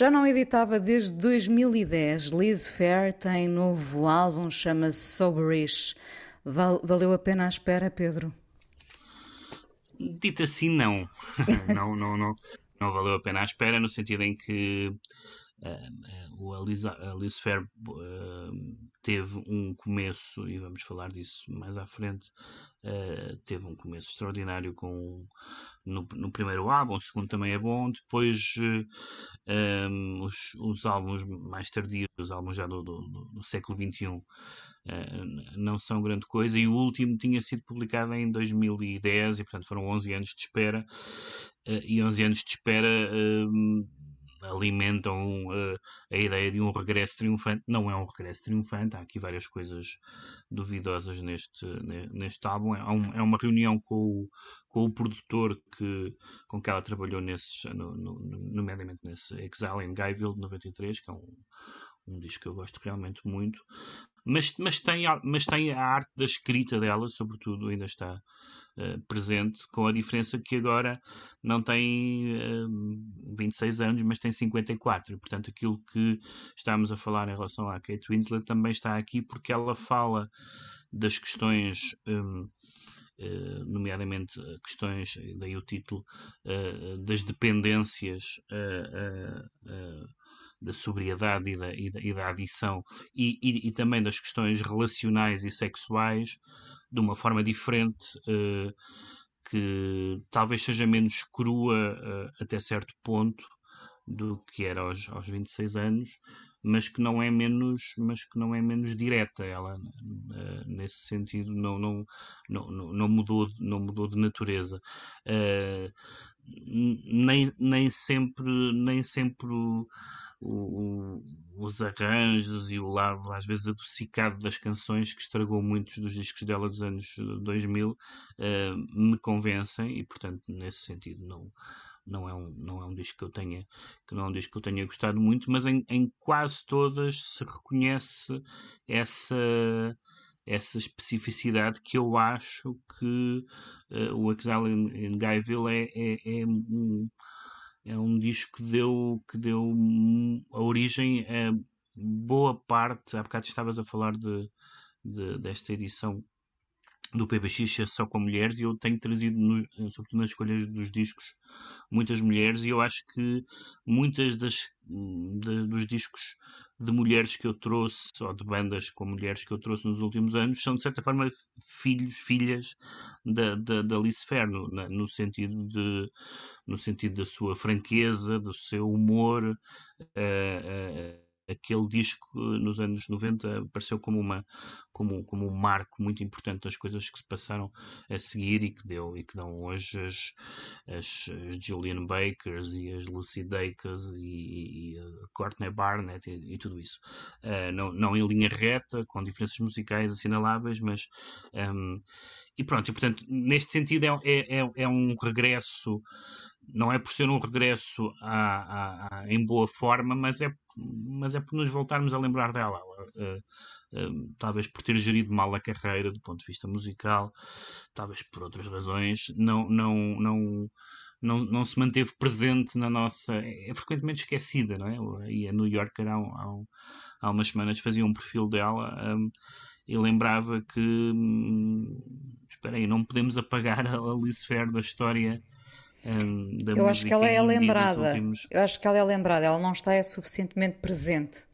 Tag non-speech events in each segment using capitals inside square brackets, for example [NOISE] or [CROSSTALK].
Já não editava desde 2010. Liz Fair tem novo álbum, chama-se Soberish. Val valeu a pena a espera, Pedro? Dito assim, não. [LAUGHS] não, não, não. Não valeu a pena a espera, no sentido em que Uh, o Alice, Alice Fair uh, teve um começo, e vamos falar disso mais à frente, uh, teve um começo extraordinário com, no, no, primeiro álbum, o segundo também é bom, depois um, os, os, álbuns mais tardios, os álbuns já do, do, do século XXI, não são grande coisa, e o último tinha sido publicado em 2010, e portanto foram 11 anos de espera, e 11 anos de espera alimentam uh, a ideia de um regresso triunfante. Não é um regresso triunfante, há aqui várias coisas duvidosas neste, neste álbum. É, um, é uma reunião com o, com o produtor que, com que ela trabalhou, nesses, no, no, nomeadamente nesse Exile in Guyville de 93, que é um, um disco que eu gosto realmente muito. Mas, mas, tem, mas tem a arte da escrita dela, sobretudo, ainda está eh, presente, com a diferença que agora não tem uh, 26 anos, mas tem 54. E, portanto, aquilo que estamos a falar em relação à Kate Winslet também está aqui porque ela fala das questões. Um, Uh, nomeadamente questões, daí o título, uh, das dependências uh, da sobriedade e da, e da, e da adição e, e, e, também das questões relacionais e sexuais de uma forma diferente, uh, que talvez seja menos crua uh, até certo ponto do que era aos, aos 26 anos, mas que não é menos, mas que não é menos direta. Ela, uh, nesse sentido, não, não, não, não, mudou, não mudou de natureza. nem, nem sempre, nem sempre o, os arranjos e o lado às vezes adocicado das canções que estragou muitos dos discos dela dos anos 2000 uh, eh, me convencem e portanto nesse sentido não não é um não é um disco que eu tenha que não é um disco que eu tenha gostado muito mas em, em quase todas se reconhece essa essa especificidade que eu acho que uh, o Exile in, in Guyville é, é, é um, é um disco que deu, que deu a origem a boa parte. Há bocado estavas a falar de, de desta edição do PBX só com mulheres e eu tenho trazido, no, sobretudo nas escolhas dos discos, muitas mulheres e eu acho que muitas das de, dos discos de mulheres que eu trouxe, ou de bandas com mulheres que eu trouxe nos últimos anos, são de certa forma filhos, filhas da, da, da Alice Fair, no, no, sentido de no sentido da sua franqueza, do seu humor, uh, uh, aquele disco nos anos 90 apareceu como, uma, como, como um marco muito importante das coisas que se passaram a seguir e que deu e que dão hoje as, as, as Julian Bakers e as Lucy Dacus e, e a Courtney Barnett e, e tudo isso. Uh, não, não em linha reta, com diferenças musicais assinaláveis, mas um, e pronto, e portanto, neste sentido é, é, é, é um regresso não é por ser um regresso à, à, à, em boa forma, mas é, mas é por nos voltarmos a lembrar dela. Uh, talvez por ter gerido mal a carreira do ponto de vista musical, talvez por outras razões, não, não, não, não, não se manteve presente na nossa. É, frequentemente esquecida, não é? E a New Yorker há, há, há umas semanas fazia um perfil dela. Um, e lembrava que, hum, espera aí, não podemos apagar a Alice Fair da história um, da Eu acho que ela é lembrada. Últimos... Eu acho que ela é lembrada, ela não está é suficientemente presente.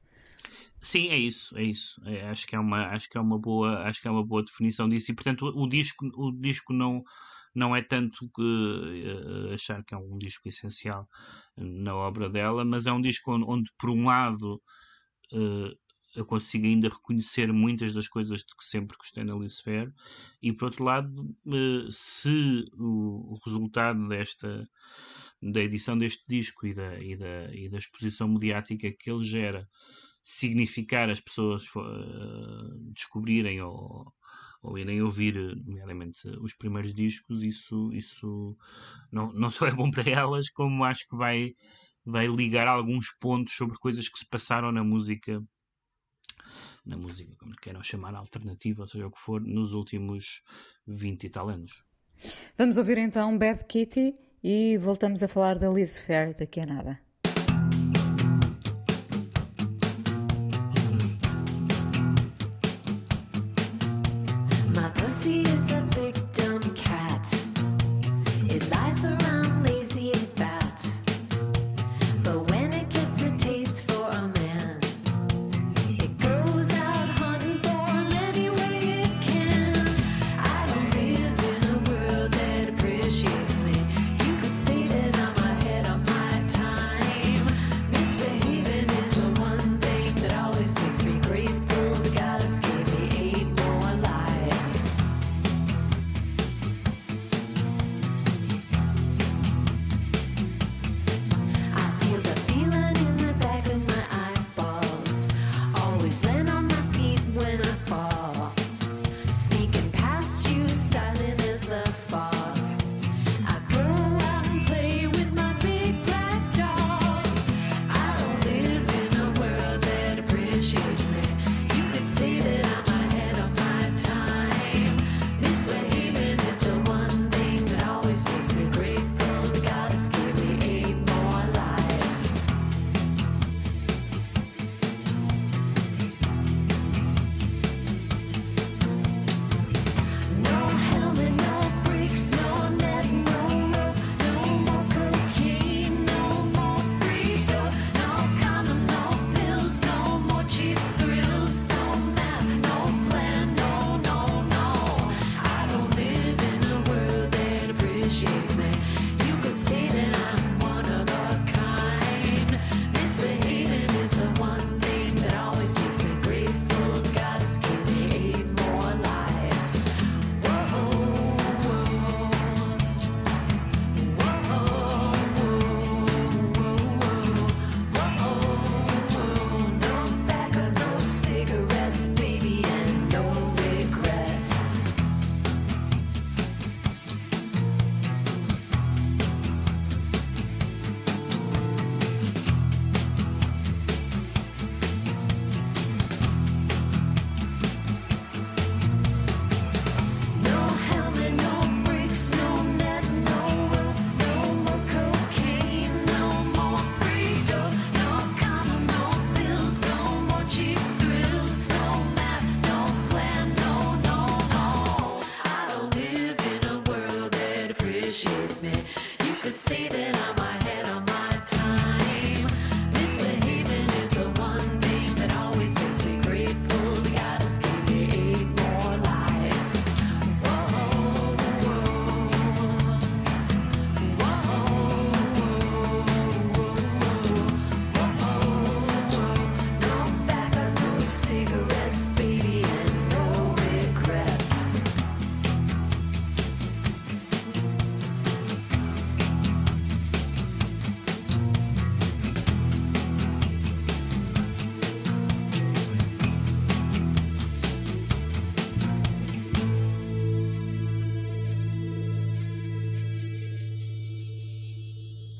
Sim, é isso, é isso. É, acho que é uma, acho que é uma boa, acho que é uma boa definição disso. E portanto, o, o disco, o disco não não é tanto que uh, achar que é um disco essencial na obra dela, mas é um disco onde, onde por um lado uh, eu consigo ainda reconhecer muitas das coisas de que sempre gostei na Lucifer. E por outro lado eh, se o resultado desta da edição deste disco e da, e da, e da exposição mediática que ele gera significar as pessoas uh, descobrirem ou, ou irem ouvir, nomeadamente, os primeiros discos, isso, isso não, não só é bom para elas, como acho que vai, vai ligar alguns pontos sobre coisas que se passaram na música na música, como queiram chamar, alternativa, seja o que for, nos últimos 20 e tal anos. Vamos ouvir então Bad Kitty e voltamos a falar da Liz Fair daqui a nada.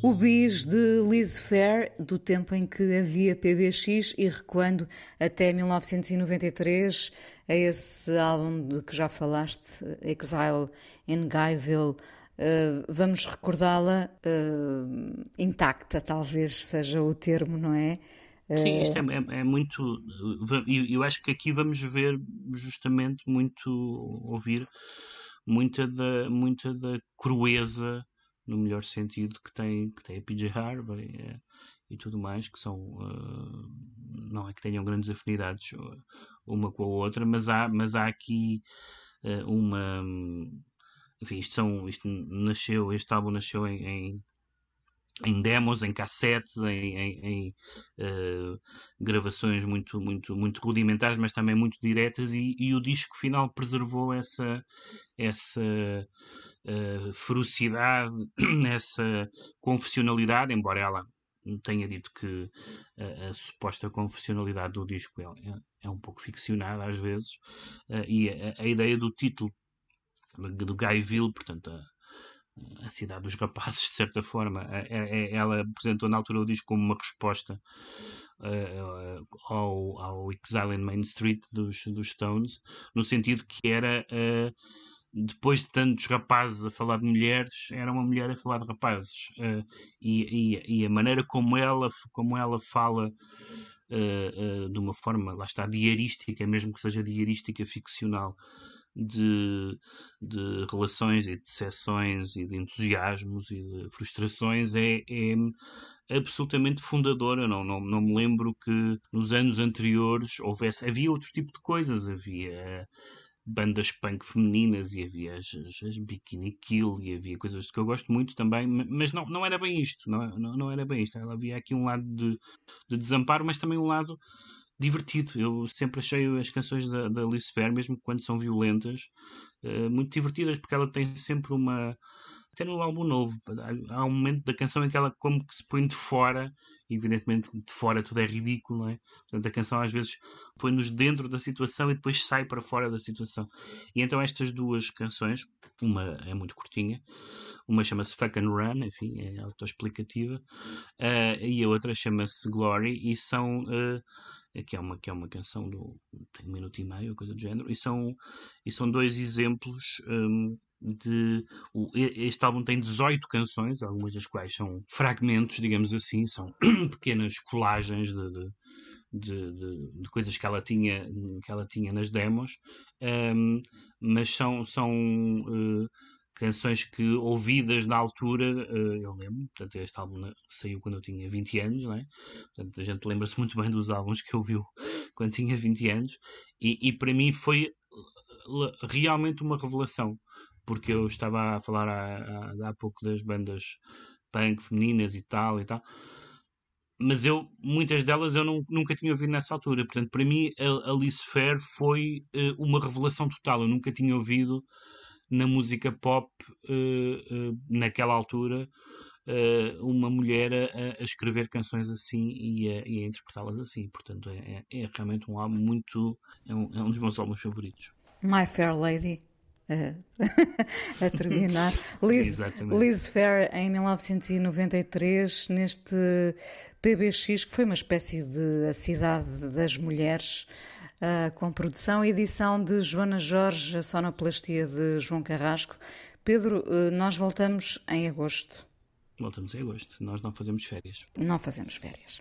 O bis de Liz Fair, do tempo em que havia PBX e recuando até 1993, é esse álbum de que já falaste, Exile in Guyville. Uh, vamos recordá-la uh, intacta, talvez seja o termo, não é? Sim, isto é, é, é muito. Eu, eu acho que aqui vamos ver justamente muito, ouvir muita da, muita da crueza, no melhor sentido, que tem, que tem a PJ Harvey é, e tudo mais, que são. Uh, não é que tenham grandes afinidades uma com a outra, mas há, mas há aqui uh, uma. Enfim, isto, são, isto nasceu, este álbum nasceu em, em em demos, em cassetes, em, em, em uh, gravações muito, muito, muito rudimentares, mas também muito diretas, e, e o disco final preservou essa, essa uh, ferocidade, [CLEARS THROAT] essa confessionalidade, embora ela tenha dito que a, a suposta confessionalidade do disco é, é, é, um pouco ficcionada às vezes, uh, e a, a, ideia do título do Guyville, portanto, a, a cidade dos rapazes, de certa forma. É, é, ela apresentou na altura o disco como uma resposta uh, ao, ao Exile in Main Street dos, dos Stones, no sentido que era. Uh, depois de tantos rapazes a falar de mulheres, era uma mulher a falar de rapazes. Uh, e, e, e, a maneira como ela, como ela fala uh, uh, de uma forma, lá está, diarística, mesmo que seja diarística ficcional, de, de relações e de decepções e de entusiasmos e de frustrações é, é absolutamente fundadora. Não, não, não me lembro que nos anos anteriores houvesse. Havia outro tipo de coisas. Havia bandas punk femininas e havia as, as, Bikini Kill e havia coisas que eu gosto muito também, mas não, não era bem isto. Não, não, não era bem isto. Havia aqui um lado de, de desamparo, mas também um lado divertido. Eu sempre achei as canções da, da Alice mesmo quando são violentas, uh, muito divertidas, porque ela tem sempre uma. Até no álbum novo, há um momento da canção em que ela como que se põe de fora, evidentemente de fora tudo é ridículo, não é? Portanto, a canção às vezes põe-nos dentro da situação e depois sai para fora da situação. E então estas duas canções, uma é muito curtinha, uma chama-se Fuck and Run, enfim, é autoexplicativa, uh, e a outra chama-se Glory, e são. Uh, que é uma, que é uma canção do tem um minuto e meio, coisa do género, e são, e são dois exemplos um, de. O, este álbum tem 18 canções, algumas das quais são fragmentos, digamos assim, são [CLEARS THROAT] pequenas colagens de, de de, de, de, coisas que ela tinha que ela tinha nas demos um, mas são são uh, canções que ouvidas na altura, uh, eu lembro, portanto este álbum saiu quando eu tinha 20 anos, não é? Portanto a gente lembra-se muito bem dos álbuns que ouviu [LAUGHS] quando tinha 20 anos. E, e, para mim foi realmente uma revelação, porque eu estava a falar há, há, pouco das bandas punk femininas e tal e tal, mas eu, muitas delas eu não, nunca tinha ouvido nessa altura, portanto para mim a Alice Fair foi uh, uma revelação total, eu nunca tinha ouvido na música pop uh, uh, naquela altura uh, uma mulher a, a, escrever canções assim e a, a interpretá-las assim. Portanto, é, é, é, realmente um álbum muito. É um, é um dos meus álbuns favoritos. My Fair Lady. [LAUGHS] a terminar. [LAUGHS] Liz, Liz Fair, em 1993, neste PBX, que foi uma espécie de A Cidade das Mulheres, com produção e edição de Joana Jorge, a sonoplastia de João Carrasco. Pedro, uh, nós voltamos em agosto. Voltamos em agosto. Nós não fazemos férias. Não fazemos férias.